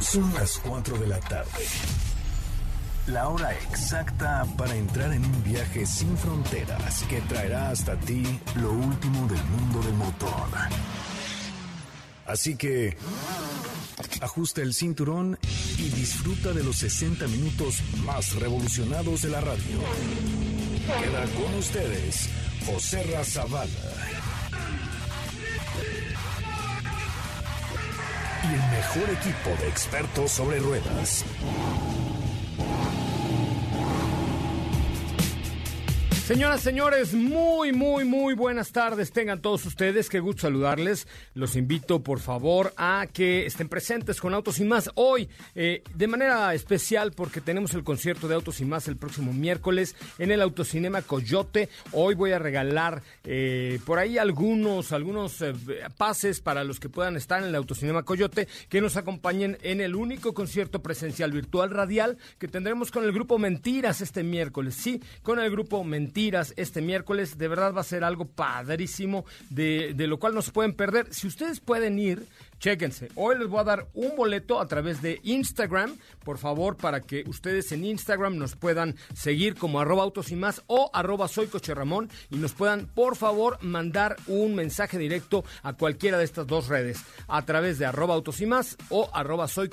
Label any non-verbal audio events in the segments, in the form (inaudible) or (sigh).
Son las 4 de la tarde. La hora exacta para entrar en un viaje sin fronteras que traerá hasta ti lo último del mundo del motor. Así que ajusta el cinturón y disfruta de los 60 minutos más revolucionados de la radio. Queda con ustedes José Razabala y el mejor equipo de expertos sobre ruedas. Señoras, señores, muy, muy, muy buenas tardes. Tengan todos ustedes, qué gusto saludarles. Los invito, por favor, a que estén presentes con Autos y Más hoy, eh, de manera especial, porque tenemos el concierto de Autos y Más el próximo miércoles en el Autocinema Coyote. Hoy voy a regalar eh, por ahí algunos, algunos eh, pases para los que puedan estar en el Autocinema Coyote, que nos acompañen en el único concierto presencial virtual radial que tendremos con el grupo Mentiras este miércoles. Sí, con el grupo Mentiras este miércoles. De verdad va a ser algo padrísimo, de, de lo cual no se pueden perder. Si ustedes pueden ir, Chéquense, hoy les voy a dar un boleto a través de Instagram, por favor, para que ustedes en Instagram nos puedan seguir como arroba autos y más o arroba soy y nos puedan, por favor, mandar un mensaje directo a cualquiera de estas dos redes, a través de arroba autos y más o arroba soy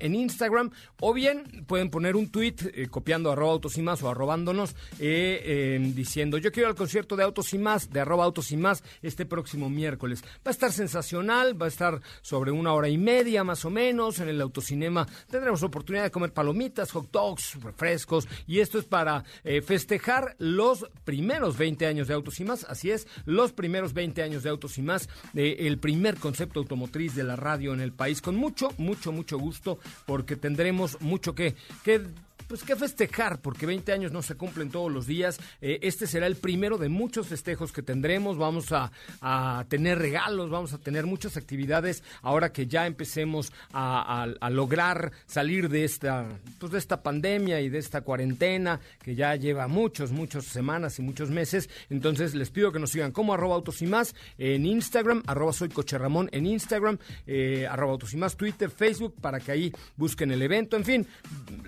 en Instagram, o bien pueden poner un tweet eh, copiando arroba autos y más o arrobándonos eh, diciendo yo quiero el concierto de autos y más, de arroba autos y más, este próximo miércoles. Va a estar sensacional, va a estar sobre una hora y media más o menos. En el autocinema tendremos oportunidad de comer palomitas, hot dogs, refrescos. Y esto es para eh, festejar los primeros 20 años de Autos y Más. Así es, los primeros 20 años de Autos y Más, el primer concepto automotriz de la radio en el país. Con mucho, mucho, mucho gusto, porque tendremos mucho que, que pues que festejar, porque 20 años no se cumplen todos los días. Eh, este será el primero de muchos festejos que tendremos. Vamos a, tener regalos, vamos a tener muchas actividades ahora que ya empecemos a, lograr salir de esta, pues de esta pandemia y de esta cuarentena que ya lleva muchos, muchas semanas y muchos meses. Entonces les pido que nos sigan como arroba autos y más en Instagram, arroba soy coche Ramón en Instagram, eh, arroba autos y más Twitter, Facebook, para que ahí busquen el evento. En fin,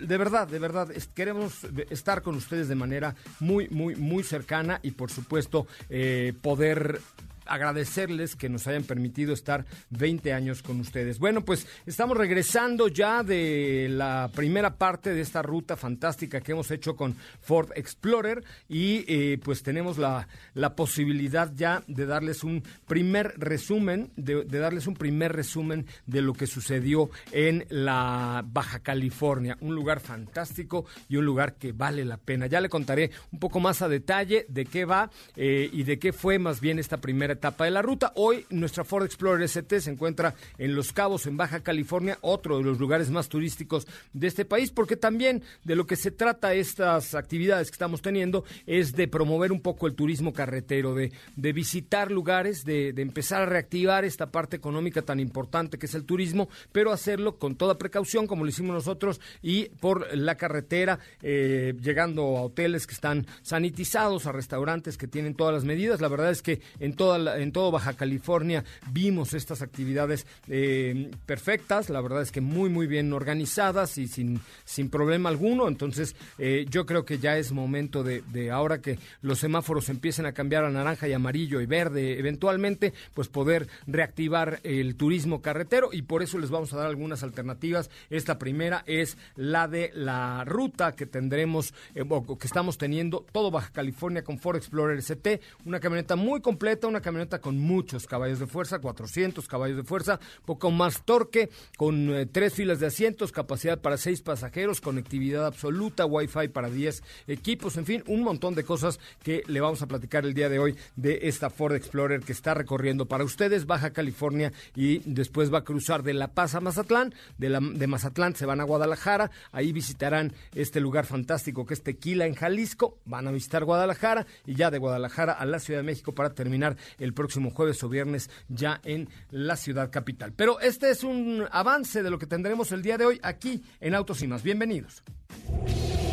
de verdad, de verdad verdad, queremos estar con ustedes de manera muy, muy, muy cercana y por supuesto eh, poder agradecerles que nos hayan permitido estar 20 años con ustedes. Bueno, pues estamos regresando ya de la primera parte de esta ruta fantástica que hemos hecho con Ford Explorer y eh, pues tenemos la, la, posibilidad ya de darles un primer resumen, de, darles un primer resumen de lo que sucedió en la Baja California, un lugar fantástico y un lugar que vale la pena. Ya le contaré un poco más a detalle de qué va eh, y de qué fue más bien esta primera etapa de la ruta. Hoy nuestra Ford Explorer ST se encuentra en Los Cabos, en Baja California, otro de los lugares más turísticos de este país, porque también de lo que se trata estas actividades que estamos teniendo es de promover un poco el turismo carretero, de, de visitar lugares, de, de empezar a reactivar esta parte económica tan importante que es el turismo, pero hacerlo con toda precaución, como lo hicimos nosotros, y por la carretera, eh, llegando a hoteles que están sanitizados, a restaurantes que tienen todas las medidas. La verdad es que en toda en todo Baja California vimos estas actividades eh, perfectas, la verdad es que muy, muy bien organizadas y sin, sin problema alguno. Entonces, eh, yo creo que ya es momento de, de, ahora que los semáforos empiecen a cambiar a naranja y amarillo y verde, eventualmente, pues poder reactivar el turismo carretero y por eso les vamos a dar algunas alternativas. Esta primera es la de la ruta que tendremos eh, o que estamos teniendo todo Baja California con Ford Explorer ST, una camioneta muy completa, una camioneta con muchos caballos de fuerza, 400 caballos de fuerza, poco más torque, con eh, tres filas de asientos, capacidad para seis pasajeros, conectividad absoluta, wifi para 10 equipos, en fin, un montón de cosas que le vamos a platicar el día de hoy de esta Ford Explorer que está recorriendo para ustedes Baja California y después va a cruzar de La Paz a Mazatlán, de, la, de Mazatlán se van a Guadalajara, ahí visitarán este lugar fantástico que es Tequila en Jalisco, van a visitar Guadalajara y ya de Guadalajara a la Ciudad de México para terminar el próximo jueves o viernes ya en la ciudad capital. Pero este es un avance de lo que tendremos el día de hoy aquí en Autos y Más. Bienvenidos.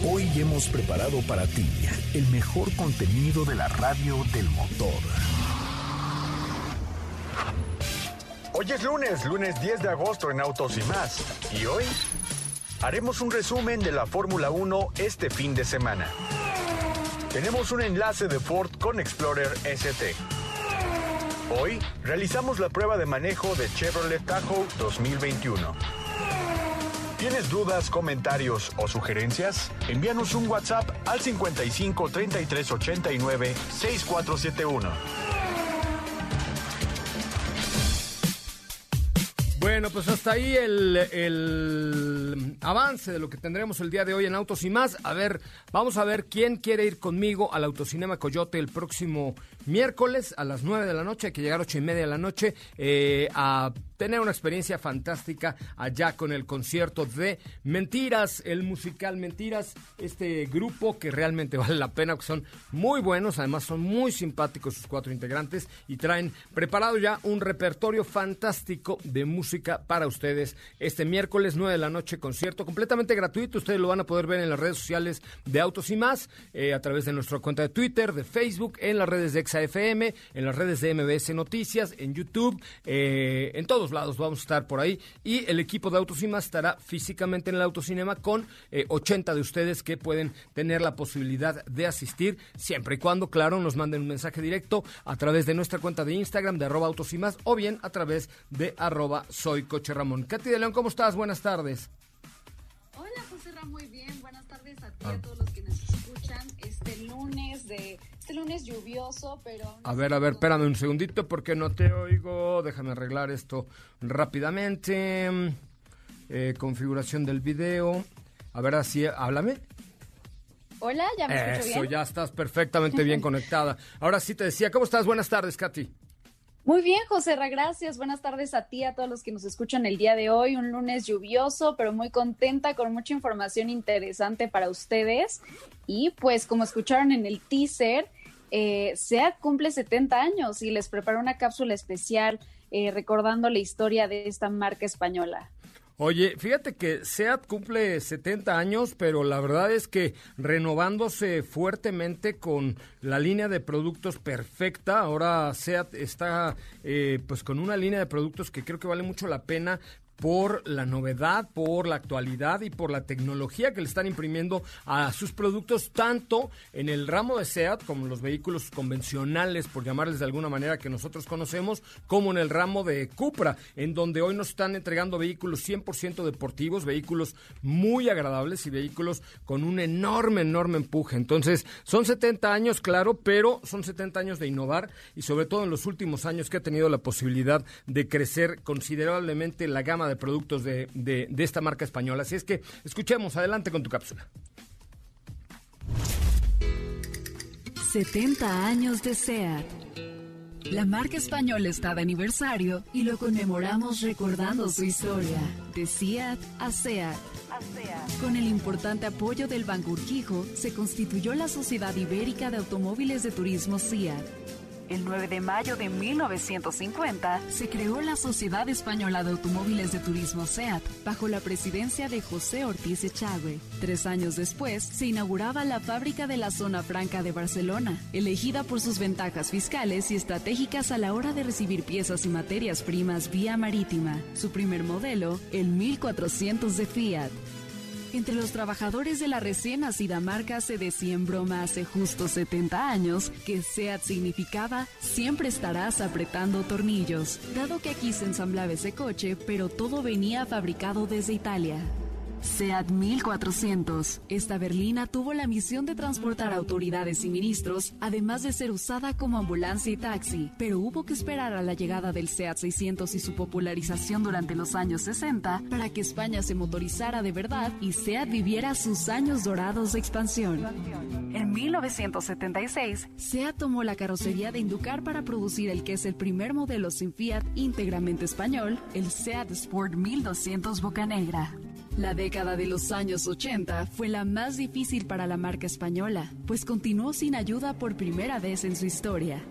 Hoy hemos preparado para ti el mejor contenido de la radio del motor. Hoy es lunes, lunes 10 de agosto en Autos y más. Y hoy haremos un resumen de la Fórmula 1 este fin de semana. Tenemos un enlace de Ford con Explorer ST. Hoy realizamos la prueba de manejo de Chevrolet Tahoe 2021. ¿Tienes dudas, comentarios o sugerencias? Envíanos un WhatsApp al 55 33 89 6471. Bueno, pues hasta ahí el, el, avance de lo que tendremos el día de hoy en Autos y más. A ver, vamos a ver quién quiere ir conmigo al Autocinema Coyote el próximo miércoles a las 9 de la noche. Hay que llegar a 8 y media de la noche eh, a tener una experiencia fantástica allá con el concierto de Mentiras, el musical Mentiras, este grupo que realmente (laughs) vale la pena, que son muy buenos, además son muy simpáticos sus cuatro integrantes y traen preparado ya un repertorio fantástico de música para ustedes este miércoles 9 de la noche, concierto completamente gratuito, ustedes lo van a poder ver en las redes sociales de Autos y más, eh, a través de nuestra cuenta de Twitter, de Facebook, en las redes de ExaFM, en las redes de MBS Noticias, en YouTube, eh, en todos lados vamos a estar por ahí. Y el equipo de Autocinema estará físicamente en el Autocinema con 80 eh, de ustedes que pueden tener la posibilidad de asistir, siempre y cuando, claro, nos manden un mensaje directo a través de nuestra cuenta de Instagram de arroba autos o bien a través de arroba soy coche Ramón. Katy de León, ¿cómo estás? Buenas tardes. Hola, José Ramón, muy bien. Buenas tardes a ti y a ah. todos los este lunes lluvioso, pero... A ver, a ver, espérame un segundito porque no te oigo. Déjame arreglar esto rápidamente. Eh, configuración del video. A ver, así, háblame. Hola, ya me escucho bien. Eso, ya estás perfectamente bien (laughs) conectada. Ahora sí te decía, ¿cómo estás? Buenas tardes, Katy. Muy bien, José Ra, gracias. Buenas tardes a ti, a todos los que nos escuchan el día de hoy. Un lunes lluvioso, pero muy contenta, con mucha información interesante para ustedes. Y pues, como escucharon en el teaser, eh, SEAT cumple 70 años y les preparo una cápsula especial eh, recordando la historia de esta marca española. Oye, fíjate que SEAT cumple 70 años, pero la verdad es que renovándose fuertemente con la línea de productos perfecta. Ahora SEAT está eh, pues con una línea de productos que creo que vale mucho la pena por la novedad, por la actualidad y por la tecnología que le están imprimiendo a sus productos, tanto en el ramo de SEAT, como los vehículos convencionales, por llamarles de alguna manera que nosotros conocemos, como en el ramo de Cupra, en donde hoy nos están entregando vehículos 100% deportivos, vehículos muy agradables y vehículos con un enorme, enorme empuje. Entonces, son 70 años, claro, pero son 70 años de innovar y sobre todo en los últimos años que ha tenido la posibilidad de crecer considerablemente la gama de productos de, de, de esta marca española. Así es que escuchemos, adelante con tu cápsula. 70 años de SEAT. La marca española está de aniversario y lo conmemoramos recordando su historia, de SEAT a SEAT. Con el importante apoyo del Banco Urquijo, se constituyó la Sociedad Ibérica de Automóviles de Turismo SEAT el 9 de mayo de 1950 se creó la Sociedad Española de Automóviles de Turismo SEAT bajo la presidencia de José Ortiz Echagüe. Tres años después se inauguraba la fábrica de la Zona Franca de Barcelona, elegida por sus ventajas fiscales y estratégicas a la hora de recibir piezas y materias primas vía marítima. Su primer modelo, el 1400 de Fiat. Entre los trabajadores de la recién nacida marca se decía en broma hace justo 70 años que SEAT significaba siempre estarás apretando tornillos, dado que aquí se ensamblaba ese coche, pero todo venía fabricado desde Italia. SEAT 1400. Esta berlina tuvo la misión de transportar autoridades y ministros, además de ser usada como ambulancia y taxi, pero hubo que esperar a la llegada del SEAT 600 y su popularización durante los años 60 para que España se motorizara de verdad y SEAT viviera sus años dorados de expansión. En 1976, SEAT tomó la carrocería de Inducar para producir el que es el primer modelo sin Fiat íntegramente español, el SEAT Sport 1200 Boca Negra. La década de los años 80 fue la más difícil para la marca española, pues continuó sin ayuda por primera vez en su historia.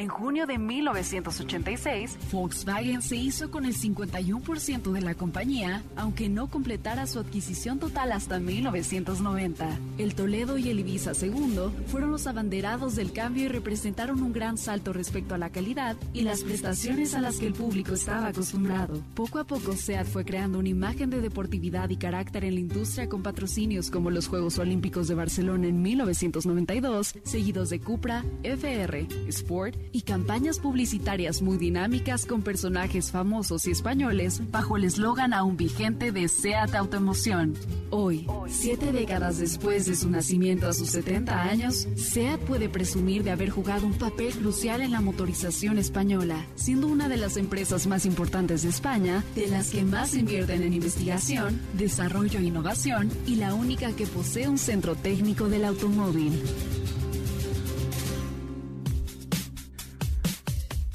En junio de 1986, Volkswagen se hizo con el 51% de la compañía, aunque no completara su adquisición total hasta 1990. El Toledo y el Ibiza II fueron los abanderados del cambio y representaron un gran salto respecto a la calidad y las prestaciones a las que el público estaba acostumbrado. Poco a poco, SEAT fue creando una imagen de deportividad y carácter en la industria con patrocinios como los Juegos Olímpicos de Barcelona en 1992, seguidos de Cupra, FR, Sport y campañas publicitarias muy dinámicas con personajes famosos y españoles bajo el eslogan aún vigente de SEAT Autoemoción. Hoy, siete décadas después de su nacimiento a sus 70 años, SEAT puede presumir de haber jugado un papel crucial en la motorización española, siendo una de las empresas más importantes de España, de las que más invierten en investigación, desarrollo e innovación y la única que posee un centro técnico del automóvil.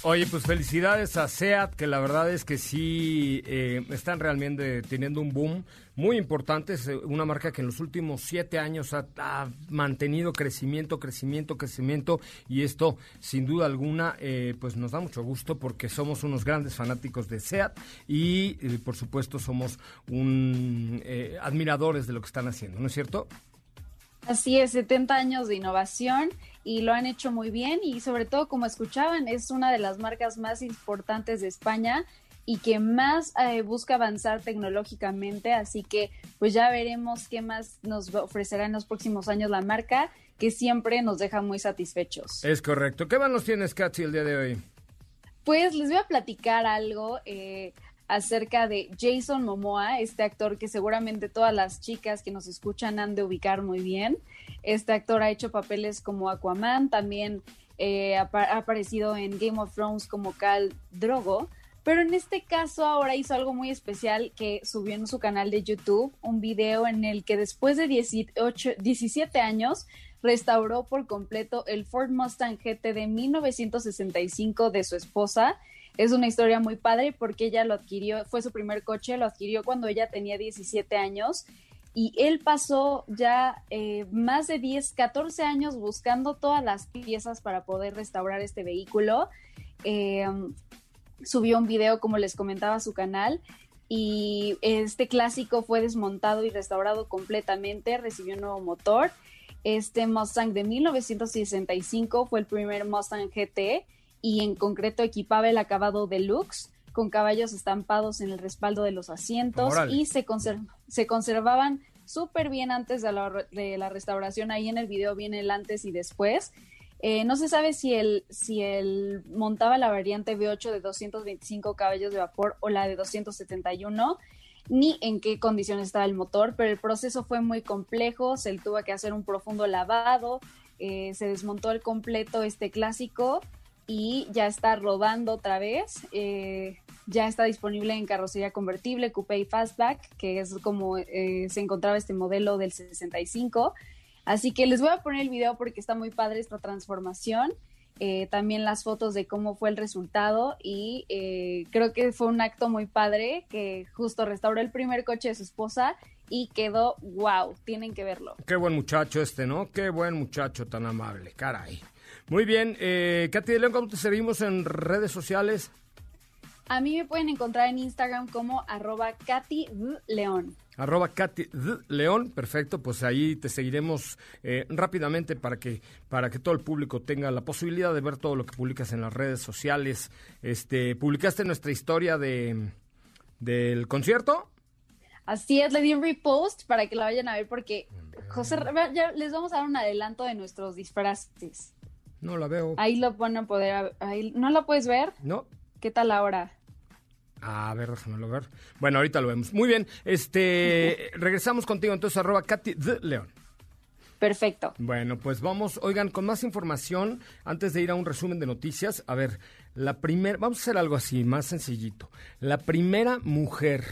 Oye, pues felicidades a SEAT, que la verdad es que sí eh, están realmente teniendo un boom muy importante. Es eh, una marca que en los últimos siete años ha, mantenido crecimiento, crecimiento, crecimiento. Y esto, sin duda alguna, eh, pues nos da mucho gusto porque somos unos grandes fanáticos de SEAT y, eh, por supuesto, somos un eh, admiradores de lo que están haciendo, ¿no es cierto? Así es, 70 años de innovación y lo han hecho muy bien y sobre todo, como escuchaban, es una de las marcas más importantes de España y que más eh, busca avanzar tecnológicamente, así que pues ya veremos qué más nos ofrecerá en los próximos años la marca, que siempre nos deja muy satisfechos. Es correcto. ¿Qué nos tienes, Katy, el día de hoy? Pues les voy a platicar algo. Eh, acerca de Jason Momoa, este actor que seguramente todas las chicas que nos escuchan han de ubicar muy bien. Este actor ha hecho papeles como Aquaman, también eh, ha, aparecido en Game of Thrones como Cal Drogo, pero en este caso ahora hizo algo muy especial que subió en su canal de YouTube un video en el que después de 18, 17 años restauró por completo el Ford Mustang GT de 1965 de su esposa es una historia muy padre porque ella lo adquirió, fue su primer coche, lo adquirió cuando ella tenía 17 años y él pasó ya eh, más de 10, 14 años buscando todas las piezas para poder restaurar este vehículo. Eh, subió un video, como les comentaba, a su canal y este clásico fue desmontado y restaurado completamente, recibió un nuevo motor. Este Mustang de 1965 fue el primer Mustang GT y en concreto equipaba el acabado deluxe con caballos estampados en el respaldo de los asientos Órale. y se, conserv se conservaban súper bien antes de la, de la, restauración. Ahí en el video viene el antes y después. Eh, no se sabe si él, si él montaba la variante V8 de 225 caballos de vapor o la de 271, ni en qué condiciones estaba el motor, pero el proceso fue muy complejo, se tuvo que hacer un profundo lavado, eh, se desmontó el completo este clásico y ya está rodando otra vez. Eh, ya está disponible en carrocería convertible, coupé y fastback, que es como eh, se encontraba este modelo del 65. Así que les voy a poner el video porque está muy padre esta transformación. Eh, también las fotos de cómo fue el resultado y creo que fue un acto muy padre que justo restauró el primer coche de su esposa y quedó wow, tienen que verlo. Qué buen muchacho este, ¿no? Qué buen muchacho tan amable, caray. Muy bien, eh, Katy de León, ¿cómo te seguimos en redes sociales? A mí me pueden encontrar en Instagram como arroba Katy León. Arroba Katy León, perfecto, pues ahí te seguiremos eh, rápidamente para que, para que todo el público tenga la posibilidad de ver todo lo que publicas en las redes sociales. Este, publicaste nuestra historia de del concierto. Así es, le di un repost para que la vayan a ver porque José, ya les vamos a dar un adelanto de nuestros disfraces. No la veo. Ahí lo van a poder. Ahí, ¿No la puedes ver? No. ¿Qué tal ahora? A ver, déjamelo ver. Bueno, ahorita lo vemos. Muy bien. Este, (laughs) regresamos contigo entonces, arroba Katy León. Perfecto. Bueno, pues vamos, oigan, con más información, antes de ir a un resumen de noticias, a ver, la primera, vamos a hacer algo así, más sencillito. La primera mujer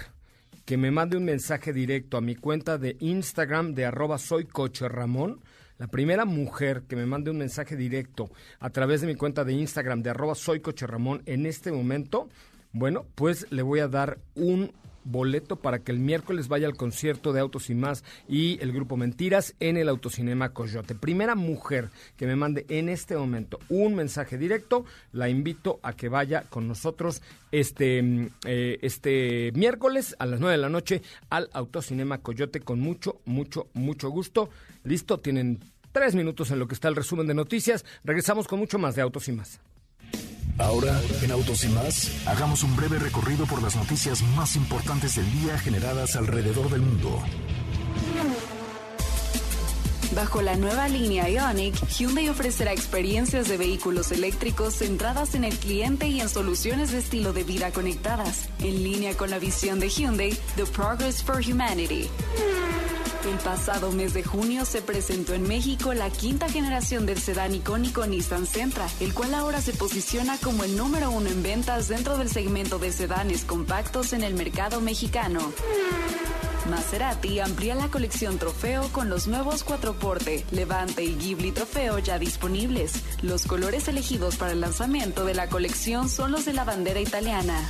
que me mande un mensaje directo a mi cuenta de Instagram de arroba soy coche Ramón, la primera mujer que me mande un mensaje directo a través de mi cuenta de Instagram de arroba soy coche Ramón en este momento, bueno, pues le voy a dar un boleto para que el miércoles vaya al concierto de Autos y Más y el grupo Mentiras en el Autocinema Coyote. Primera mujer que me mande en este momento un mensaje directo, la invito a que vaya con nosotros este, mm, eh, este miércoles a las 9 de la noche al Autocinema Coyote con mucho, mucho, mucho gusto. Listo, tienen tres minutos en lo que está el resumen de noticias. Regresamos con mucho más de Autos y Más. Ahora, en Autos y más, hagamos un breve recorrido por las noticias más importantes del día generadas alrededor del mundo. Bajo la nueva línea Ioniq, Hyundai ofrecerá experiencias de vehículos eléctricos centradas en el cliente y en soluciones de estilo de vida conectadas, en línea con la visión de Hyundai, The Progress for Humanity. El pasado mes de junio se presentó en México la quinta generación del sedán icónico Nissan Sentra, el cual ahora se posiciona como el número uno en ventas dentro del segmento de sedanes compactos en el mercado mexicano. Maserati amplía la colección Trofeo con los nuevos cuatro porte, Levante y Ghibli Trofeo ya disponibles. Los colores elegidos para el lanzamiento de la colección son los de la bandera italiana.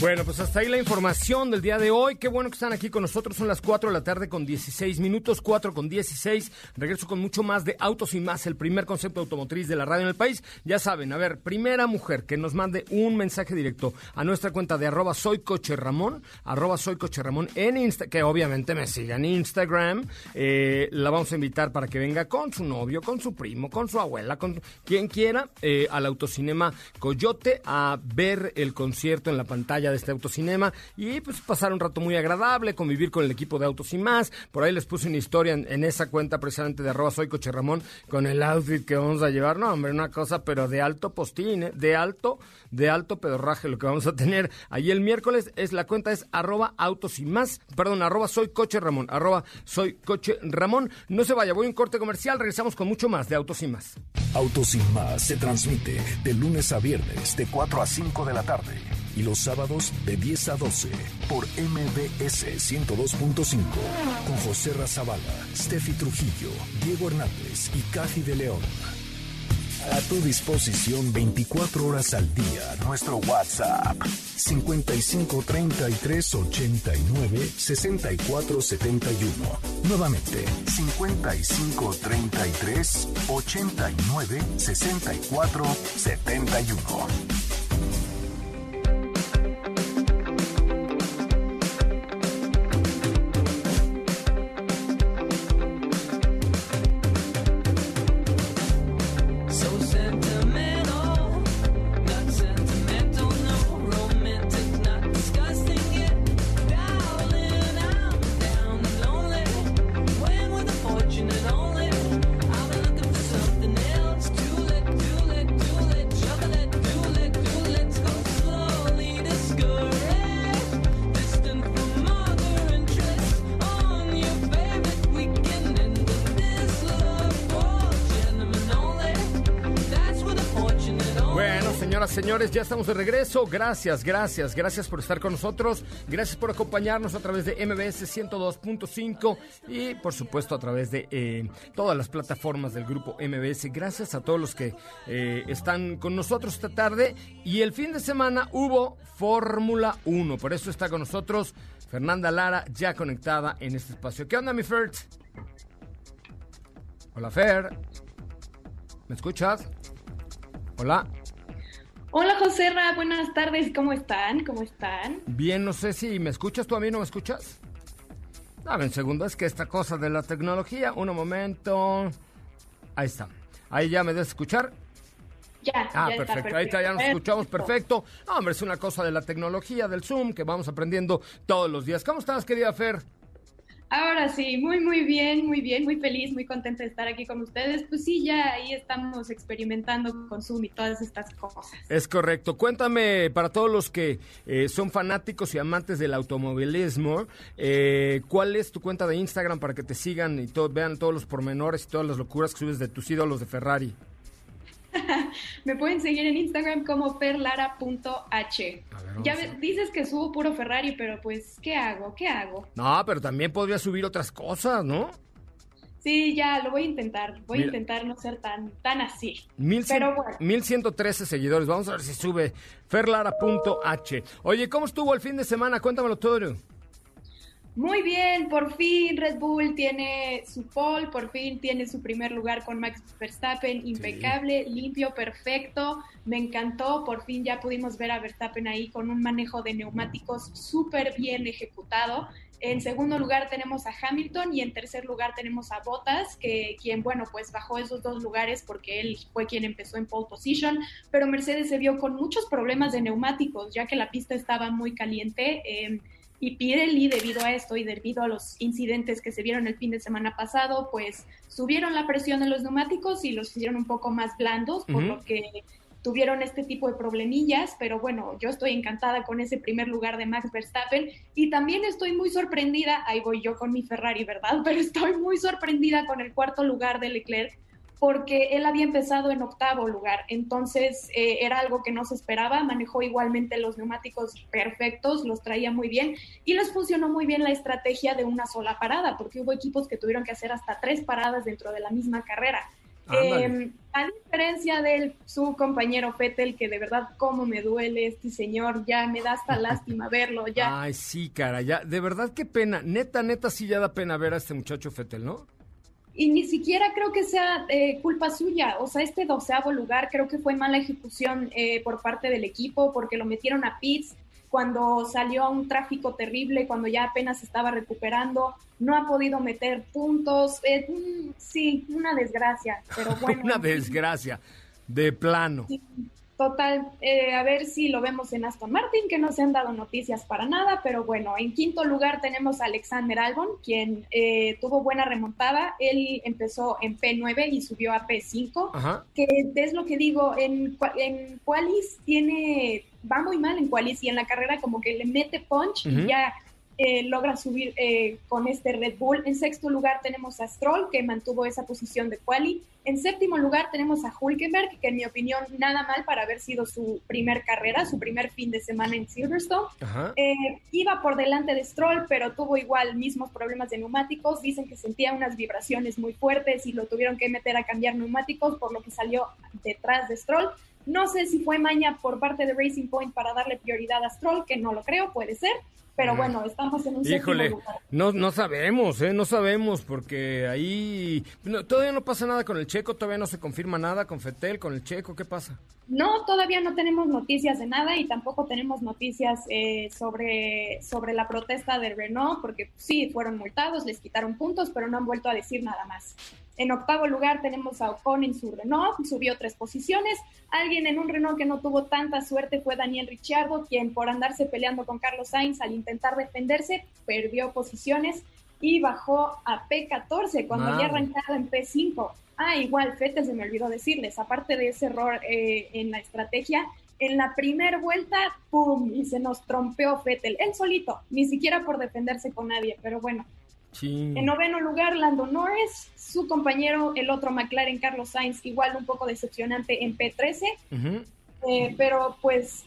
Bueno, pues hasta ahí la información del día de hoy. Qué bueno que están aquí con nosotros. Son las 4 de la tarde con 16 minutos, 4 con 16. Regreso con mucho más de Autos y más, el primer concepto automotriz de la radio en el país. Ya saben, a ver, primera mujer que nos mande un mensaje directo a nuestra cuenta de arroba soy arroba soy en Insta, que obviamente me siga en Instagram. Eh, la vamos a invitar para que venga con su novio, con su primo, con su abuela, con quien quiera, eh, al Autocinema Coyote a ver el concierto en la pantalla de este autocinema y pues pasar un rato muy agradable, convivir con el equipo de Autos y más. Por ahí les puse una historia en, esa cuenta precisamente de arroba soy coche Ramón con el outfit que vamos a llevar. No, hombre, una cosa, pero de alto postín, ¿eh? de alto, de alto pedorraje lo que vamos a tener ahí el miércoles. Es la cuenta es arroba autos más, perdón, arroba soy coche Ramón, arroba soy coche Ramón. No se vaya, voy a un corte comercial, regresamos con mucho más de Autos y más. Autos y más se transmite de lunes a viernes de 4 a 5 de la tarde y los sábados de 10 a 12 por MBS 102.5 con José Razabala, Steffi Trujillo, Diego Hernández y Cathy de León. A tu disposición 24 horas al día nuestro WhatsApp 55 33 89 64 71. Nuevamente 55 33 89 64 71. Señores, ya estamos de regreso. Gracias, gracias, gracias por estar con nosotros. Gracias por acompañarnos a través de MBS 102.5 y, por supuesto, a través de eh, todas las plataformas del grupo MBS. Gracias a todos los que eh, están con nosotros esta tarde. Y el fin de semana hubo Fórmula 1. Por eso está con nosotros Fernanda Lara, ya conectada en este espacio. ¿Qué onda, mi Fert? Hola, Fer. ¿Me escuchas? Hola. Hola José Ra, buenas tardes, ¿cómo están? ¿Cómo están? Bien, no sé si me escuchas tú a mí, ¿no me escuchas? Dame un segundo, es que esta cosa de la tecnología, un momento. Ahí está. Ahí ya me debes escuchar. Ya, Ah, ya está, perfecto. Ahí está, ya nos escuchamos perfecto. No, hombre, es una cosa de la tecnología, del Zoom, que vamos aprendiendo todos los días. ¿Cómo estás, querida Fer? Ahora sí, muy, muy bien, muy bien, muy feliz, muy contenta de estar aquí con ustedes. Pues sí, ya ahí estamos experimentando con Zoom y todas estas cosas. Es correcto. Cuéntame, para todos los que eh, son fanáticos y amantes del automovilismo, eh, ¿cuál es tu cuenta de Instagram para que te sigan y to- vean todos los pormenores y todas las locuras que subes de tus ídolos de Ferrari? (laughs) Me pueden seguir en Instagram como perlara.h. Ver, Ya dices que subo puro Ferrari, pero pues, ¿qué hago? ¿Qué hago? No, pero también podría subir otras cosas, ¿no? Sí, ya, lo voy a intentar. Voy Mira. a intentar no ser tan, tan así. 1100 Pero bueno. 1113 seguidores. Vamos a ver si sube ferlara.h. Oye, ¿cómo estuvo el fin de semana? Cuéntamelo todo. Muy bien, por fin Red Bull tiene su pole, por fin tiene su primer lugar con Max Verstappen, impecable, limpio, perfecto, me encantó, por fin ya pudimos ver a Verstappen ahí con un manejo de neumáticos súper bien ejecutado. En segundo lugar tenemos a Hamilton y en tercer lugar tenemos a Bottas, que quien, bueno, pues bajó esos dos lugares porque él fue quien empezó en pole position, pero Mercedes se vio con muchos problemas de neumáticos, ya que la pista estaba muy caliente. eh, y Pirelli, debido a esto y debido a los incidentes que se vieron el fin de semana pasado, pues subieron la presión de los neumáticos y los hicieron un poco más blandos, por lo que tuvieron este tipo de problemillas, pero bueno, yo estoy encantada con ese primer lugar de Max Verstappen y también estoy muy sorprendida, ahí voy yo con mi Ferrari, ¿verdad? (laughs) Pero estoy muy sorprendida con el cuarto lugar de Leclerc porque él había empezado en octavo lugar, entonces eh, era algo que no se esperaba, manejó igualmente los neumáticos perfectos, los traía muy bien y les funcionó muy bien la estrategia de una sola parada, porque hubo equipos que tuvieron que hacer hasta tres paradas dentro de la misma carrera. Eh, a diferencia de su compañero Fettel, que de verdad cómo me duele este señor, ya me da hasta (laughs) lástima verlo, ya. Ay, sí, cara, ya. De verdad, qué pena. Neta, neta, sí ya da pena ver a este muchacho Fetel, ¿no? Y ni siquiera creo que sea eh, culpa suya. O sea, este doceavo lugar creo que fue mala ejecución eh, por parte del equipo porque lo metieron a pits cuando salió a un tráfico terrible, cuando ya apenas estaba recuperando. No ha podido meter puntos. Eh, mm, sí, una desgracia. Pero (laughs) bueno. Una desgracia. De plano. Sí, Total, eh, a ver si lo vemos en Aston Martin, que no se han dado noticias para nada, pero bueno, en quinto lugar tenemos a Alexander Albon, quien eh, tuvo buena remontada. Él empezó en P9 y subió a P5, Ajá. que es lo que digo, en, en Qualis tiene, va muy mal en Qualis y en la carrera como que le mete punch y ya eh, logra subir eh, con este Red Bull. En sexto lugar tenemos a Stroll, que mantuvo esa posición de quali. En séptimo lugar tenemos a Hulkenberg, que en mi opinión nada mal para haber sido su primer carrera, su primer fin de semana en Silverstone. Eh, iba por delante de Stroll, pero tuvo igual mismos problemas de neumáticos. Dicen que sentía unas vibraciones muy fuertes y lo tuvieron que meter a cambiar neumáticos, por lo que salió detrás de Stroll. No sé si fue maña por parte de Racing Point para darle prioridad a Stroll, que no lo creo, puede ser. Pero bueno, estamos en un Híjole, lugar. no, no sabemos, ¿eh? No sabemos, porque ahí no, todavía no pasa nada con el checo, todavía no se confirma nada con Fetel, con el checo, ¿qué pasa? No, todavía no tenemos noticias de nada y tampoco tenemos noticias eh, sobre, sobre la protesta de Renault, porque sí, fueron multados, les quitaron puntos, pero no han vuelto a decir nada más. En octavo lugar tenemos a Ocon en su Renault, subió tres posiciones. Alguien en un Renault que no tuvo tanta suerte fue Daniel Ricciardo, quien por andarse peleando con Carlos Sainz al intentar defenderse, perdió posiciones y bajó a P14 cuando había Madre. arrancado en P5. Ah, igual, Fettel se me olvidó decirles, aparte de ese error eh, en la estrategia, en la primera vuelta, ¡pum! Y se nos trompeó Fettel, él solito, ni siquiera por defenderse con nadie, pero bueno. Sí. En noveno lugar, Lando Norris, su compañero, el otro McLaren, Carlos Sainz, igual un poco decepcionante en P13, Ujú. eh, pero pues,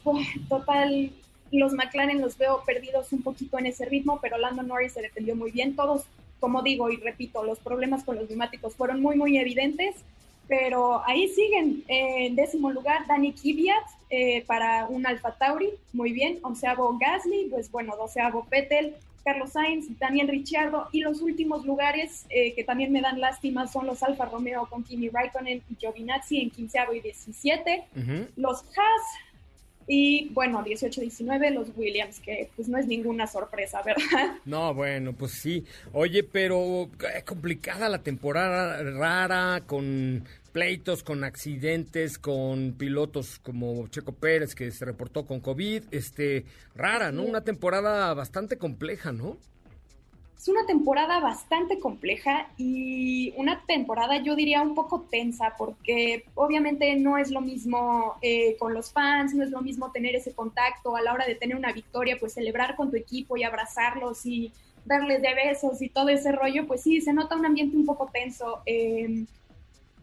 total, los McLaren los veo perdidos un poquito en ese ritmo, pero Lando Norris se defendió muy bien. Todos, como digo y repito, los problemas con los neumáticos fueron muy, muy evidentes, pero ahí siguen. Eh, en décimo lugar, Dani Kvyat eh, para un Alfa Tauri, muy bien. Onceavo Gasly, pues bueno, doceavo Vettel, Carlos Sainz, Daniel Ricciardo y los últimos lugares eh, que también me dan lástima son los Alfa Romeo con Kimi Raikkonen y Giovinazzi en quinceavo y diecisiete Ujú. los Haas y bueno, 18-19 los Williams, que pues no es ninguna sorpresa, ¿verdad? (laughs) No, bueno, pues sí. Oye, pero eh, complicada la temporada, rara, con pleitos, con accidentes, con pilotos como Checo Pérez que se reportó con COVID, este, rara, ¿no? Una temporada bastante compleja, ¿no? Es una temporada bastante compleja y una temporada yo diría un poco tensa porque obviamente no es lo mismo eh, con los fans, no es lo mismo tener ese contacto a la hora de tener una victoria, pues celebrar con tu equipo y abrazarlos y darles de besos y todo ese rollo, pues sí, se nota un ambiente un poco tenso. eh,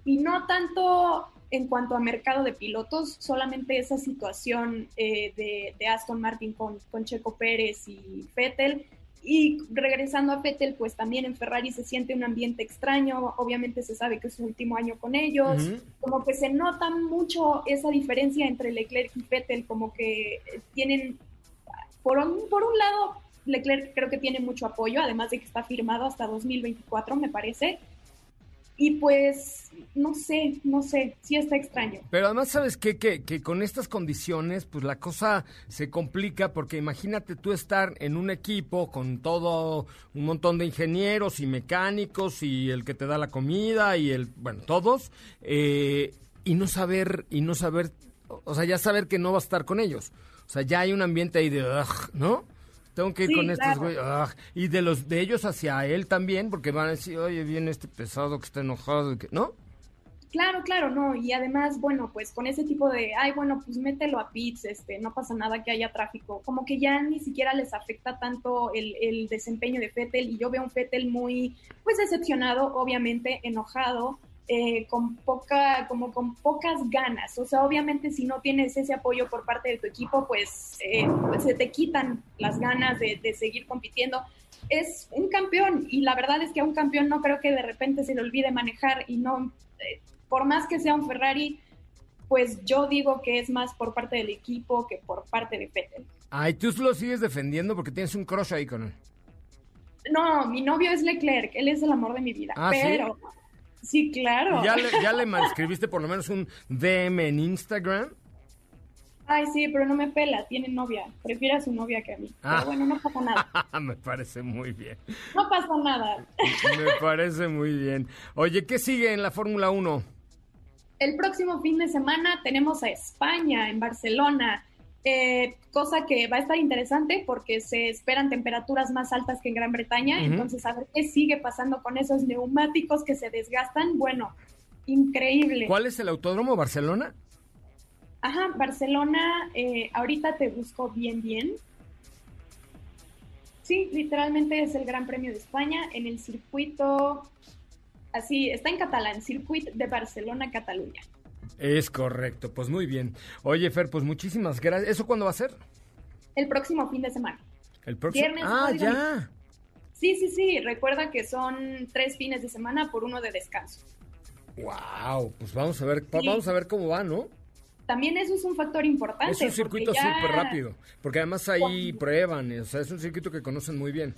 y no tanto en cuanto a mercado de pilotos, solamente esa situación eh, de, de Aston Martin con, con Checo Pérez y Vettel. Y regresando a Vettel, pues también en Ferrari se siente un ambiente extraño, obviamente se sabe que es su último año con ellos, Ujú. como que se nota mucho esa diferencia entre Leclerc y Vettel, como que tienen, por un, por un lado, Leclerc creo que tiene mucho apoyo, además de que está firmado hasta 2024, me parece, y pues, no sé, no sé, sí está extraño. Pero además, ¿sabes qué? Que, que con estas condiciones, pues la cosa se complica porque imagínate tú estar en un equipo con todo un montón de ingenieros y mecánicos y el que te da la comida y el, bueno, todos, eh, y no saber, y no saber, o sea, ya saber que no vas a estar con ellos. O sea, ya hay un ambiente ahí de, ¿no? Tengo que ir Sí, con estos claro. güeyes. ugh. Y de los de ellos hacia él también, porque van a decir, oye, viene este pesado que está enojado, ¿no? Claro, claro, no, y además, bueno, pues con ese tipo de, ay, bueno, pues mételo a pits, este, no pasa nada que haya tráfico, como que ya ni siquiera les afecta tanto el, el desempeño de Fettel, y yo veo un Fettel muy, pues decepcionado, obviamente, enojado, eh, con poca, como con pocas ganas, o sea, obviamente si no tienes ese apoyo por parte de tu equipo, pues, eh, pues se te quitan las ganas de, de seguir compitiendo, es un campeón y la verdad es que a un campeón no creo que de repente se le olvide manejar y no, eh, por más que sea un Ferrari, pues yo digo que es más por parte del equipo que por parte de Vettel. Ay, tú lo sigues defendiendo porque tienes un crush ahí con él. No, mi novio es Leclerc, él es el amor de mi vida, Ah, pero sí, claro. ¿Y ¿Ya le, ya le escribiste por lo menos un DM en Instagram? Ay, sí, pero no me pela, tiene novia, prefiere a su novia que a mí. Ah. Pero bueno, no pasa nada, (laughs) Me parece muy bien. no pasa nada. Me parece muy bien. Oye, ¿qué sigue en la Fórmula 1? El próximo fin de semana tenemos a España, en Barcelona, eh, cosa que va a estar interesante porque se esperan temperaturas más altas que en Gran Bretaña, entonces a ver qué sigue pasando con esos neumáticos que se desgastan, bueno, increíble. ¿Cuál es el autódromo? ¿Barcelona? Ajá, Barcelona, eh, ahorita te busco bien, bien. Sí, literalmente es el Gran Premio de España en el circuito, así, está en catalán, Circuit de Barcelona-Cataluña. Es correcto, pues muy bien. Oye, Fer, pues muchísimas gracias. ¿Eso cuándo va a ser? El próximo fin de semana. El próximo. Viernes, ah, ya. Sí, sí, sí, recuerda que son tres fines de semana por uno de descanso. Wow, pues vamos a ver, Sí. vamos a ver cómo va, ¿no? También eso es un factor importante. Es un circuito ya- súper rápido, porque además ahí prueban, o sea, es un circuito que conocen muy bien.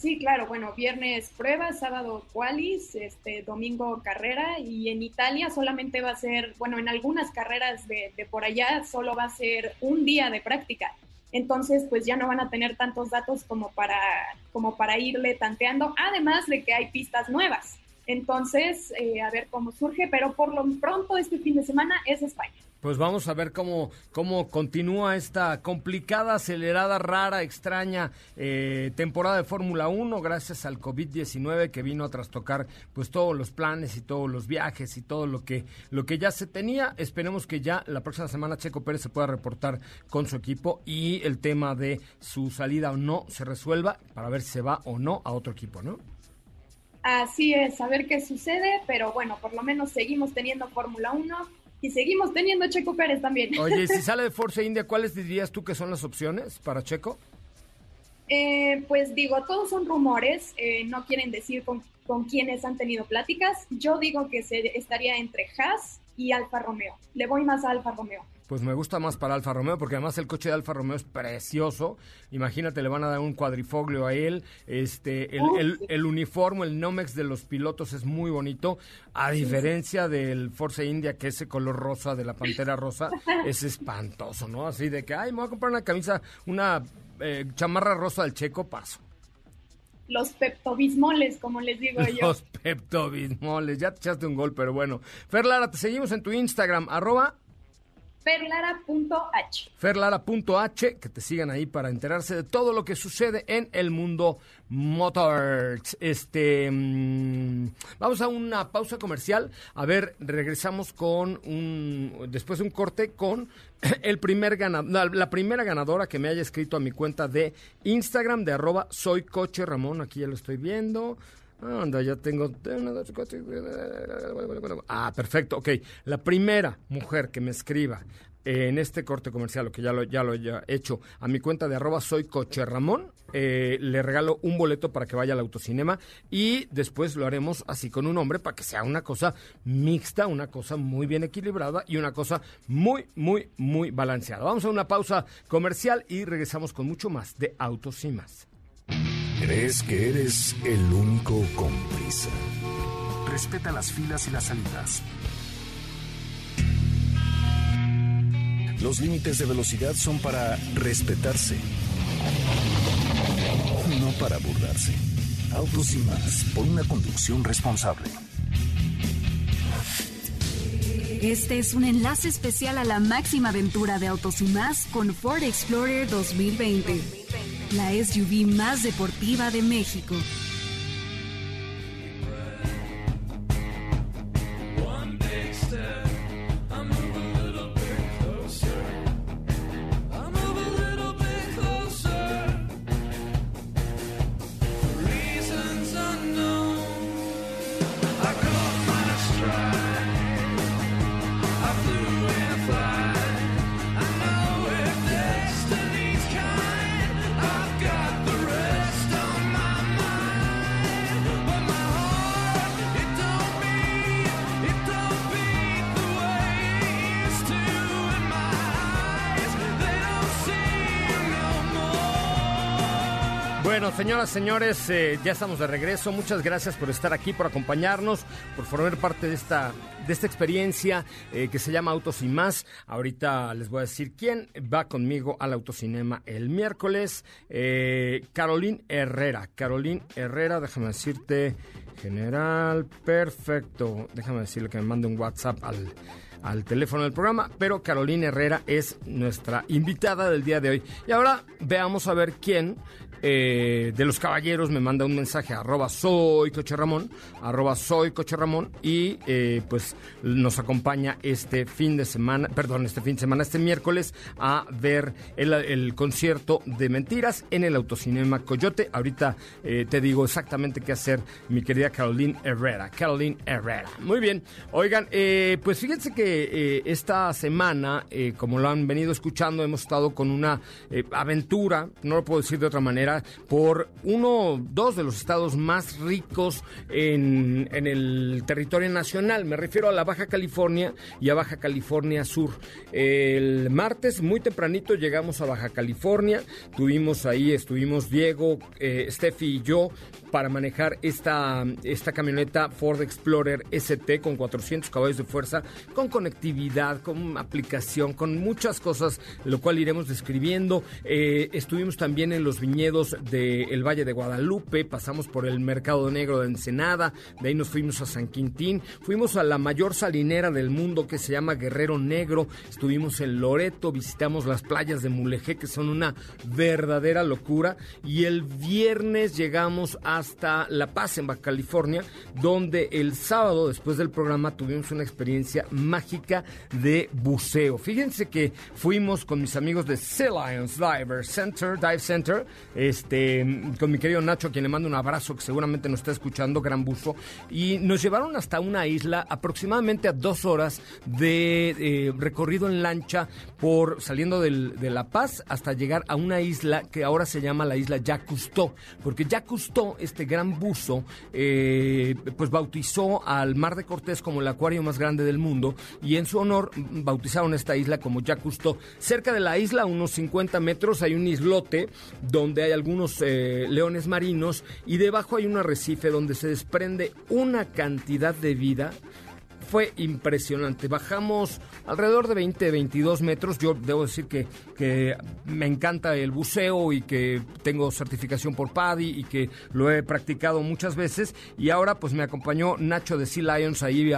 Sí, claro, bueno, viernes prueba, sábado qualis, este, domingo carrera y en Italia solamente va a ser, bueno, en algunas carreras de, de por allá solo va a ser un día de práctica. Entonces, pues ya no van a tener tantos datos como para, como para irle tanteando, además de que hay pistas nuevas. Entonces, eh, a ver cómo surge, pero por lo pronto este fin de semana es España. Pues vamos a ver cómo, cómo continúa esta complicada, acelerada, rara, extraña eh, temporada de Fórmula 1 gracias al COVID-19 que vino a trastocar pues todos los planes y todos los viajes y todo lo que, lo que ya se tenía. Esperemos que ya la próxima semana Checo Pérez se pueda reportar con su equipo y el tema de su salida o no se resuelva para ver si se va o no a otro equipo, ¿no? Así es, a ver qué sucede, pero bueno, por lo menos seguimos teniendo Fórmula 1 y seguimos teniendo Checo Pérez también. Oye, si (laughs) sale de Force India, ¿cuáles dirías tú que son las opciones para Checo? Eh, pues digo, todos son rumores, eh, no quieren decir con, con quiénes han tenido pláticas. Yo digo que se estaría entre Haas y Alfa Romeo. Le voy más a Alfa Romeo. Pues me gusta más para Alfa Romeo, porque además el coche de Alfa Romeo es precioso. Imagínate, le van a dar un cuadrifoglio a él. Este, el, el- sí. el uniforme, el Nomex de los pilotos es muy bonito. A diferencia del Force India, que ese color rosa de la pantera rosa es espantoso, ¿no? Así de que, ay, me voy a comprar una camisa, una eh, chamarra rosa del checo, paso. Los peptobismoles, como les digo (laughs) yo. Los peptobismoles, ya te echaste un gol, pero bueno. Fer Lara, te seguimos en tu Instagram, arroba Perlara.h. ferlara.h, que te sigan ahí para enterarse de todo lo que sucede en el mundo motor. Este, mm, vamos a una pausa comercial. A ver, regresamos con un, después de un corte con (laughs) el primer ganador, la primera ganadora que me haya escrito a mi cuenta de Instagram de arroba soy coche Ramón. Aquí ya lo estoy viendo. Anda, ya tengo... Ah, perfecto, ok. La primera mujer que me escriba en este corte comercial, lo que ya lo, ya lo he hecho, a mi cuenta de arroba soy coche Ramón, eh, le regalo un boleto para que vaya al autocinema y después lo haremos así con un hombre para que sea una cosa mixta, una cosa muy bien equilibrada y una cosa muy, muy, muy balanceada. Vamos a una pausa comercial y regresamos con mucho más de Autos y más. ¿Crees que eres el único con prisa? Respeta las filas y las salidas. Los límites de velocidad son para respetarse, no para burlarse. Autos y más, por una conducción responsable. Este es un enlace especial a la máxima aventura de Autos y más con Ford Explorer 2020, la SUV más deportiva de México. Bueno, señoras, señores, eh, ya estamos de regreso. Muchas gracias por estar aquí, por acompañarnos, por formar parte de esta, de esta experiencia eh, que se llama Autos y Más. Ahorita les voy a decir quién va conmigo al autocinema el miércoles. Eh, Carolín Herrera. Carolín Herrera, déjame decirte, general, perfecto. Déjame decirle que me mande un WhatsApp al al teléfono del programa, pero Carolina Herrera es nuestra invitada del día de hoy. Y ahora veamos a ver quién eh, de los caballeros me manda un mensaje arroba soy coche Ramón, soy coche Ramón y eh, pues nos acompaña este fin de semana, perdón, este fin de semana, este miércoles a ver el, concierto de mentiras en el autocinema Coyote. Ahorita eh, te digo exactamente qué hacer, mi querida Carolina Herrera. Carolina Herrera. Muy bien. Oigan, pues fíjense que esta semana, como lo han venido escuchando, hemos estado con una aventura, no lo puedo decir de otra manera, por uno, dos de los estados más ricos en, el territorio nacional. Me refiero a la Baja California y a Baja California Sur. El martes, muy tempranito, llegamos a Baja California. Tuvimos ahí, estuvimos Diego, eh, Steffi y yo para manejar esta, esta camioneta Ford Explorer ST con 400 caballos de fuerza, con conectividad, con aplicación, con muchas cosas, lo cual iremos describiendo. Eh, estuvimos también en los viñedos del Valle de Guadalupe, pasamos por el Mercado Negro de Ensenada, de ahí nos fuimos a San Quintín, fuimos a la mayor salinera del mundo que se llama Guerrero Negro, estuvimos en Loreto, visitamos las playas de Mulegé, que son una verdadera locura, y el viernes llegamos hasta La Paz, en Baja California, donde el sábado, después del programa, tuvimos una experiencia mágica de buceo. Fíjense que fuimos con mis amigos de Sea Lions Diver Center, Dive Center, este, con mi querido Nacho, quien le mando un abrazo, que seguramente nos está escuchando, gran buzo, y nos llevaron hasta una isla, aproximadamente a dos horas de eh, recorrido en lancha, por saliendo de La Paz hasta llegar a una isla que ahora se llama la isla Jacques Cousteau, porque Jacques Cousteau, este gran buzo, eh, pues bautizó al Mar de Cortés como el acuario más grande del mundo y en su honor bautizaron esta isla como Jacques Cousteau. Cerca de la isla, a unos 50 metros, hay un islote donde hay algunos eh, leones marinos y debajo hay un arrecife donde se desprende una cantidad de vida fue impresionante. Bajamos alrededor de 20, 22 metros. Yo debo decir que, que me encanta el buceo y que tengo certificación por PADI y que lo he practicado muchas veces. Y ahora pues me acompañó Nacho de Sea Lions, ahí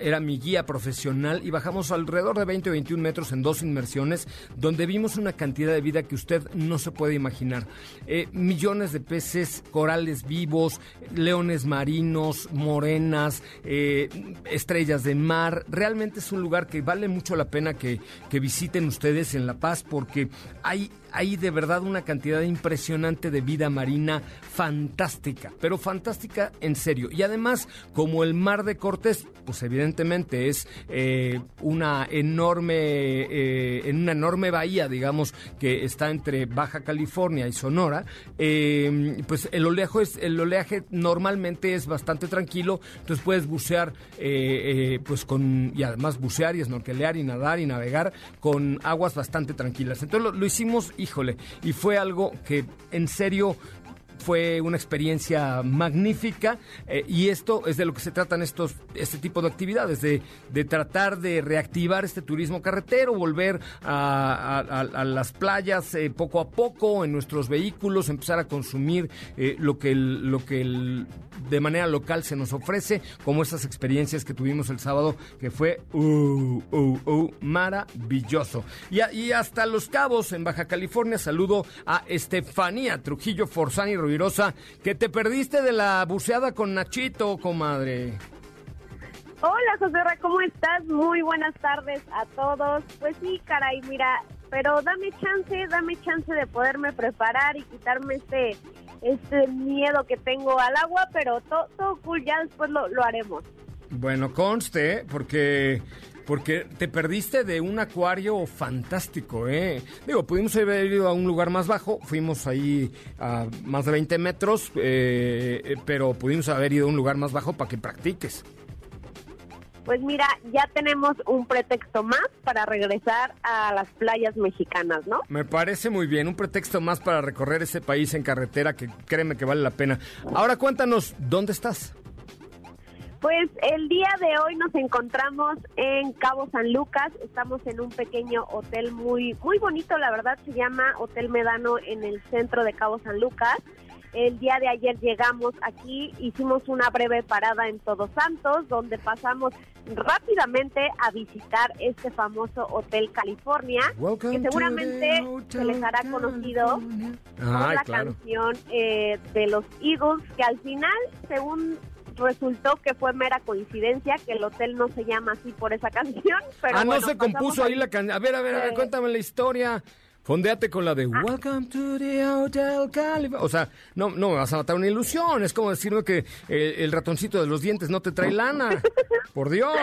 era mi guía profesional y bajamos alrededor de 20 o 21 metros en dos inmersiones donde vimos una cantidad de vida que usted no se puede imaginar. Eh, millones de peces, corales vivos, leones marinos, morenas, eh, estrellas de mar. Realmente es un lugar que vale mucho la pena que, que visiten ustedes en La Paz porque hay hay de verdad una cantidad impresionante de vida marina fantástica, pero fantástica en serio. Y además, como el mar de Cortés, pues evidentemente es eh, una enorme, eh, en una enorme bahía, digamos, que está entre Baja California y Sonora, eh, pues el oleaje, es, el oleaje normalmente es bastante tranquilo, entonces puedes bucear, pues con, y además bucear y snorkelear y nadar y navegar con aguas bastante tranquilas. Entonces lo hicimos, híjole, y fue algo que en serio fue una experiencia magnífica eh, y esto es de lo que se tratan estos este tipo de actividades de, de tratar de reactivar este turismo carretero volver a, las playas eh, poco a poco en nuestros vehículos empezar a consumir eh, lo que lo que de manera local se nos ofrece como estas experiencias que tuvimos el sábado que fue uh, uh, uh, maravilloso. Y hasta Los Cabos en Baja California saludo a Estefanía Trujillo Forzani Que te perdiste de la buceada con Nachito comadre Hola, José Ra, ¿cómo estás? Muy buenas tardes a todos. Pues sí, caray, mira, pero dame chance, dame chance de poderme preparar y quitarme este este miedo que tengo al agua, pero to- todo cool, ya después lo, lo haremos. Bueno, conste, porque porque te perdiste de un acuario fantástico, ¿eh? Digo, pudimos haber ido a un lugar más bajo, fuimos ahí a más de 20 metros, eh, eh, pero pudimos haber ido a un lugar más bajo para que practiques. Pues mira, ya tenemos un pretexto más para regresar a las playas mexicanas, ¿no? Me parece muy bien, un pretexto más para recorrer ese país en carretera que créeme que vale la pena. Ahora cuéntanos, ¿dónde estás? Pues el día de hoy nos encontramos en Cabo San Lucas, estamos en un pequeño hotel muy muy bonito, la verdad se llama Hotel Medano en el centro de Cabo San Lucas. El día de ayer llegamos aquí, hicimos una breve parada en Todos Santos, donde pasamos rápidamente a visitar este famoso Hotel California, Welcome que seguramente se les hará conocido la claro. canción eh, de los Eagles, que al final, según resultó que fue mera coincidencia, que el hotel no se llama así por esa (laughs) canción. Pero ah, no se compuso ahí la canción. A ver, a ver, a ver, cuéntame la historia. Fondeate con la de Ah. Welcome to the Hotel California. O sea, no, no me vas a matar una ilusión. Es como decirme que eh, el ratoncito de los dientes no te trae lana. (laughs) Por Dios.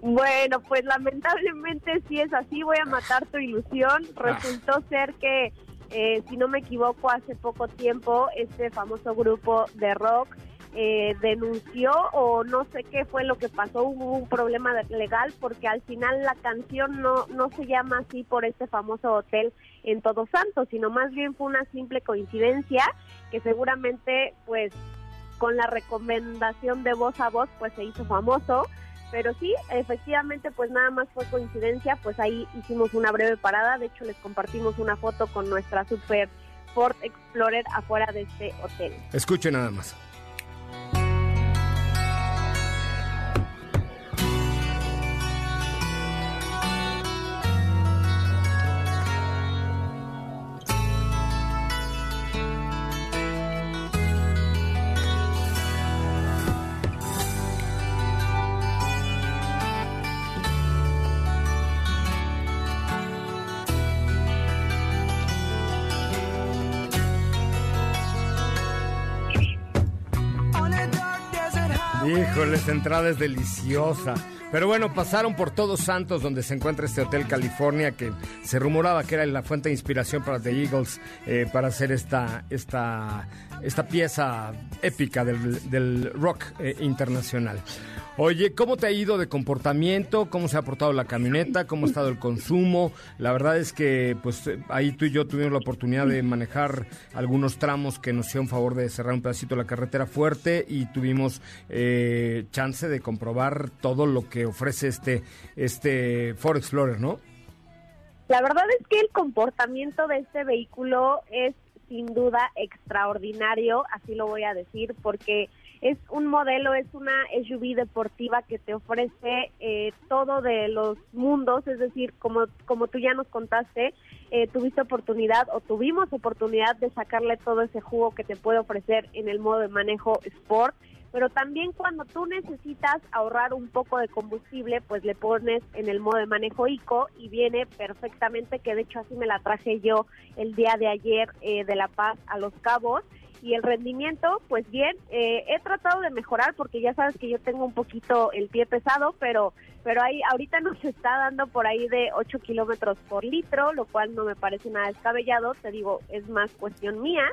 Bueno, pues lamentablemente si es así, voy a matar tu ilusión. Ah. Resultó ser que, eh, si no me equivoco, hace poco tiempo este famoso grupo de rock eh, denunció o no sé qué fue lo que pasó, hubo un problema legal porque al final la canción no, no se llama así por este famoso hotel en Todos Santos, sino más bien fue una simple coincidencia que seguramente pues con la recomendación de voz a voz pues se hizo famoso pero sí, efectivamente, pues nada más fue coincidencia, pues ahí hicimos una breve parada, de hecho les compartimos una foto con nuestra super Ford Explorer afuera de este hotel. Escuche nada más. Híjole, esta entrada es deliciosa. Pero bueno, pasaron por Todos Santos, donde se encuentra este Hotel California, que se rumoraba que era la fuente de inspiración para The Eagles, eh, para hacer esta, esta, esta pieza épica del, del rock eh, internacional. Oye, ¿cómo te ha ido de comportamiento? ¿Cómo se ha portado la camioneta? ¿Cómo ha estado el consumo? La verdad es que pues eh, ahí tú y yo tuvimos la oportunidad de manejar algunos tramos que nos hicieron favor de cerrar un pedacito la carretera fuerte y tuvimos chance de comprobar todo lo que ofrece este, este Ford Explorer, ¿no? La verdad es que el comportamiento de este vehículo es sin duda extraordinario, así lo voy a decir, porque es un modelo, es una SUV deportiva que te ofrece eh, todo de los mundos, es decir, como, como tú ya nos contaste, eh, tuviste oportunidad o tuvimos oportunidad de sacarle todo ese jugo que te puede ofrecer en el modo de manejo Sport, pero también cuando tú necesitas ahorrar un poco de combustible, pues le pones en el modo de manejo ICO y viene perfectamente, que de hecho así me la traje yo el día de ayer eh, de La Paz a Los Cabos. Y el rendimiento, pues bien, eh, he tratado de mejorar porque ya sabes que yo tengo un poquito el pie pesado, pero pero ahí ahorita nos está dando por ahí de 8 kilómetros por litro, lo cual no me parece nada descabellado, te digo, es más cuestión mía.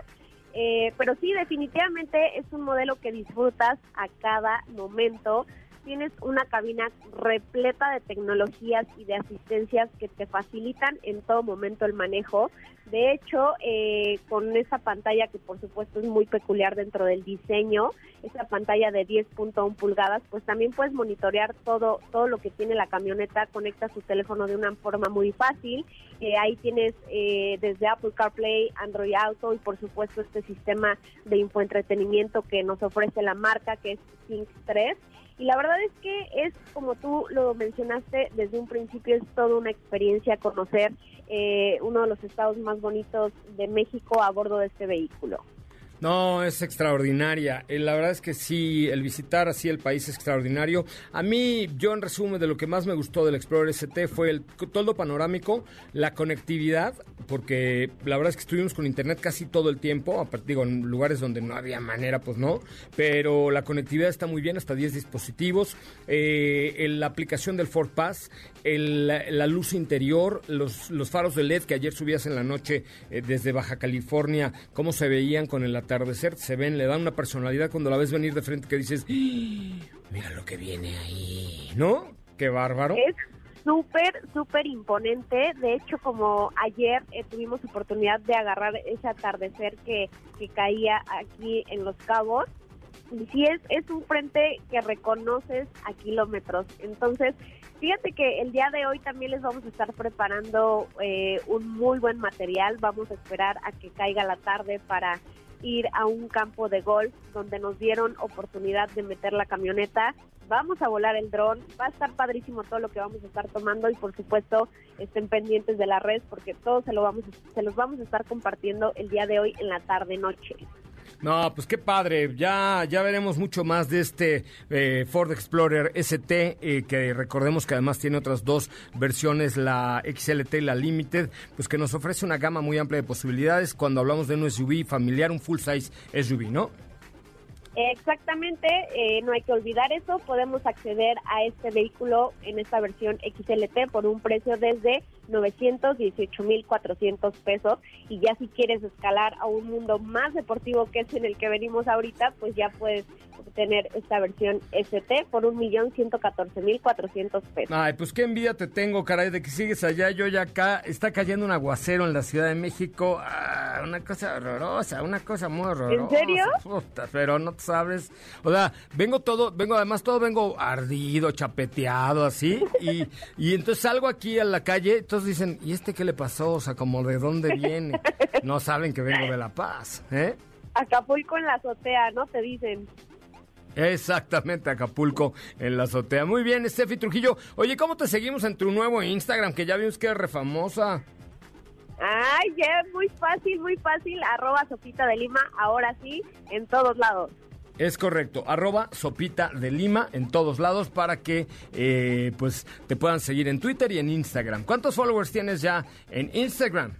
Eh, pero sí, definitivamente es un modelo que disfrutas a cada momento. Tienes una cabina repleta de tecnologías y de asistencias que te facilitan en todo momento el manejo. De hecho, eh, con esa pantalla que por supuesto es muy peculiar dentro del diseño, esa pantalla de 10.1 pulgadas, pues también puedes monitorear todo todo lo que tiene la camioneta, conectas tu teléfono de una forma muy fácil. Eh, ahí tienes eh, desde Apple CarPlay, Android Auto y por supuesto este sistema de infoentretenimiento que nos ofrece la marca que es Sync 3 y la verdad es que es, como tú lo mencionaste desde un principio, es toda una experiencia conocer eh, uno de los estados más bonitos de México a bordo de este vehículo. No, es extraordinaria. Eh, La verdad es que sí, el visitar así el país es extraordinario. A mí, yo en resumen, de lo que más me gustó del Explorer ST fue el toldo panorámico, la conectividad, porque la verdad es que estuvimos con internet casi todo el tiempo, digo, en lugares donde no había manera, pues no, pero la conectividad está muy bien, hasta 10 dispositivos, eh, la aplicación del Ford Pass, el- la, luz interior, los, faros de LED que ayer subías en la noche eh, desde Baja California, cómo se veían con el atardecer, se ven, le dan una personalidad cuando la ves venir de frente que dices, "¡Ah! mira lo que viene ahí, ¿no? Qué bárbaro. Es súper, súper imponente. De hecho, como ayer eh, tuvimos oportunidad de agarrar ese atardecer que, que caía aquí en Los Cabos, y sí es, es un frente que reconoces a kilómetros. Entonces, fíjate que el día de hoy también les vamos a estar preparando eh, un muy buen material. Vamos a esperar a que caiga la tarde para ir a un campo de golf donde nos dieron oportunidad de meter la camioneta. Vamos a volar el dron, va a estar padrísimo todo lo que vamos a estar tomando y por supuesto estén pendientes de la red porque todo se lo vamos se los vamos a estar compartiendo el día de hoy en la tarde noche. No, pues qué padre. Ya, ya veremos mucho más de este eh, Ford Explorer ST, eh, que recordemos que además tiene otras dos versiones, la XLT y la Limited, pues que nos ofrece una gama muy amplia de posibilidades cuando hablamos de un SUV familiar, un full size SUV, ¿no? Exactamente, eh, no hay que olvidar eso. Podemos acceder a este vehículo en esta versión XLT por un precio desde 918.400 pesos. Y ya si quieres escalar a un mundo más deportivo que es en el que venimos ahorita, pues ya puedes obtener esta versión ST por 1.114.400 pesos. Ay, pues qué envidia te tengo, caray, de que sigues allá, yo ya acá. Está cayendo un aguacero en la Ciudad de México. Ah, una cosa horrorosa, una cosa muy horrorosa. ¿En serio? Puta, pero no te sabes. O sea, vengo todo, vengo además todo, vengo ardido, chapeteado, así. Y, y entonces salgo aquí a la calle, entonces dicen, ¿y este qué le pasó? O sea, como de dónde viene. No saben que vengo de La Paz, ¿eh? Acapulco en la azotea, ¿no? Te dicen. Exactamente, Acapulco en la azotea. Muy bien, Steffi Trujillo. Oye, ¿cómo te seguimos en tu nuevo Instagram? Que ya vimos que eres refamosa. Ay, ya, muy fácil, muy fácil. Arroba Sopita de Lima, ahora sí, en todos lados. Es correcto, arroba Sopita de Lima en todos lados para que eh, pues te puedan seguir en Twitter y en Instagram. ¿Cuántos followers tienes ya en Instagram?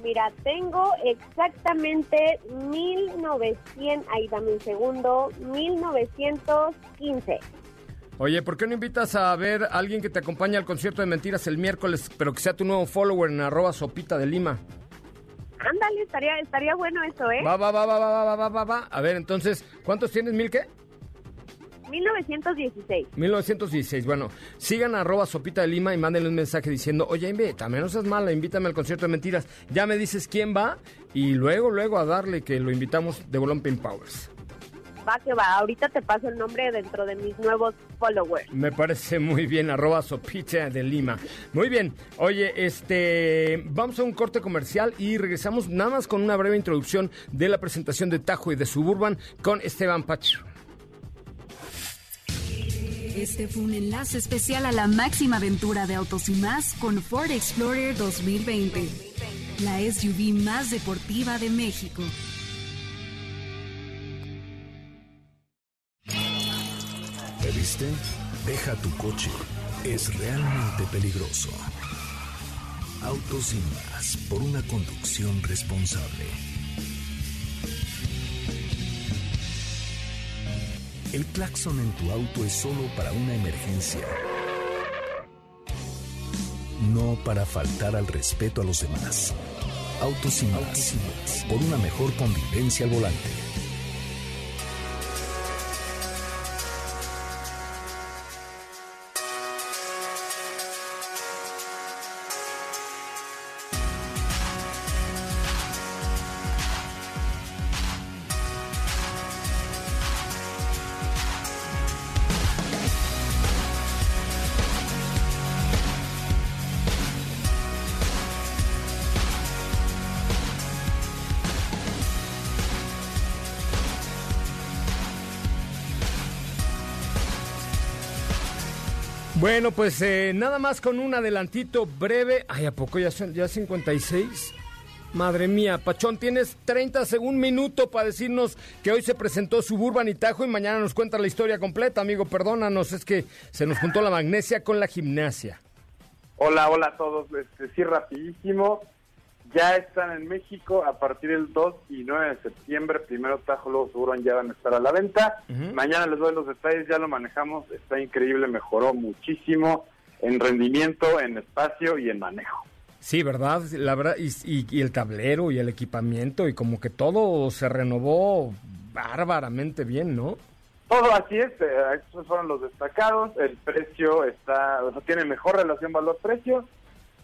Mira, tengo exactamente 1900, ahí dame un segundo, 1915. Oye, ¿por qué no invitas a ver a alguien que te acompañe al concierto de mentiras el miércoles, pero que sea tu nuevo follower en arroba Sopita de Lima? Ándale, estaría, estaría bueno eso, ¿eh? Va, va, va, va, va, va, va, va, va. A ver, entonces, ¿cuántos tienes? ¿Mil qué? 1916. 1916. Bueno, sigan a arroba Sopita de Lima y mándenle un mensaje diciendo, oye, invítame, no seas mala, invítame al concierto de mentiras. Ya me dices quién va y luego, luego a darle que lo invitamos de Bolón Pin Powers. Va que va, ahorita te paso el nombre dentro de mis nuevos followers. Me parece muy bien, arroba Sopita de Lima. Muy bien. Oye, este, vamos a un corte comercial y regresamos nada más con una breve introducción de la presentación de Tajo y de Suburban con Esteban Pacho. Este fue un enlace especial a la máxima aventura de autos y más con Ford Explorer 2020, la SUV más deportiva de México. Deja tu coche. Es realmente peligroso. Autos y más por una conducción responsable. El claxon en tu auto es solo para una emergencia. No para faltar al respeto a los demás. Autos y más. Por una mejor convivencia al volante. Bueno, pues eh, nada más con un adelantito breve. Ay, ¿a poco ya, son- ya 56? Madre mía, Pachón, tienes 30 segundos, un minuto para decirnos que hoy se presentó Suburban y Tajo y mañana nos cuenta la historia completa, amigo. Perdónanos, es que se nos juntó la magnesia con la gimnasia. Hola, hola a todos. Este, sí, rapidísimo. Ya están en México a partir del 2 y 9 de septiembre. Primero Tajo, luego Suburban ya van a estar a la venta. Mañana les doy los detalles, ya lo manejamos. Está increíble, mejoró muchísimo en rendimiento, en espacio y en manejo. Sí, ¿verdad? La verdad, y, y- y el tablero y el equipamiento y como que todo se renovó bárbaramente bien, ¿no? Todo así es, eh, estos fueron los destacados. El precio está, o sea, tiene mejor relación valor-precio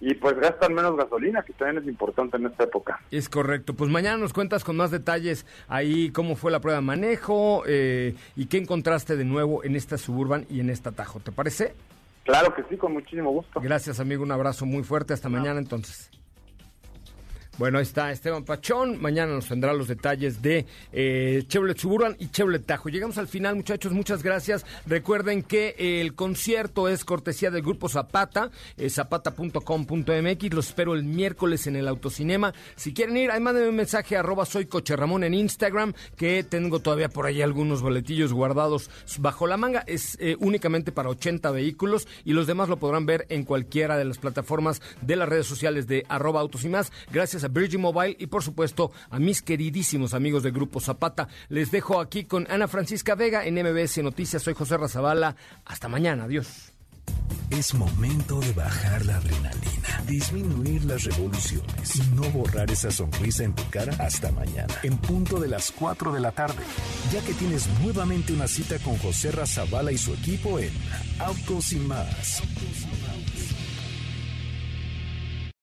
y pues gastan menos gasolina, que también es importante en esta época. Es correcto. Pues mañana nos cuentas con más detalles ahí cómo fue la prueba de manejo eh, y qué encontraste de nuevo en esta Suburban y en esta Tajo. ¿Te parece? Claro que sí, con muchísimo gusto. Gracias, amigo. Un abrazo muy fuerte. Hasta mañana, entonces. Bueno, ahí está Esteban Pachón. Mañana nos tendrá los detalles de eh, Chevrolet Suburban y Chevrolet Tajo. Llegamos al final, muchachos. Muchas gracias. Recuerden que eh, el concierto es cortesía del Grupo Zapata, eh, zapata.com.mx. Los espero el miércoles en el Autocinema. Si quieren ir, ahí mándenme un mensaje arroba soy Coche Ramón en Instagram, que tengo todavía por ahí algunos boletillos guardados bajo la manga. Es eh, únicamente para 80 vehículos y los demás lo podrán ver en cualquiera de las plataformas de las redes sociales de arroba autos y más. Gracias a Virgin Mobile y por supuesto a mis queridísimos amigos de Grupo Zapata. Les dejo aquí con Ana Francisca Vega en MBS Noticias. Soy José Razabala. Hasta mañana. Adiós. Es momento de bajar la adrenalina, disminuir las revoluciones y no borrar esa sonrisa en tu cara hasta mañana, en punto de las 4 de la tarde, ya que tienes nuevamente una cita con José Razabala y su equipo en Autos y más.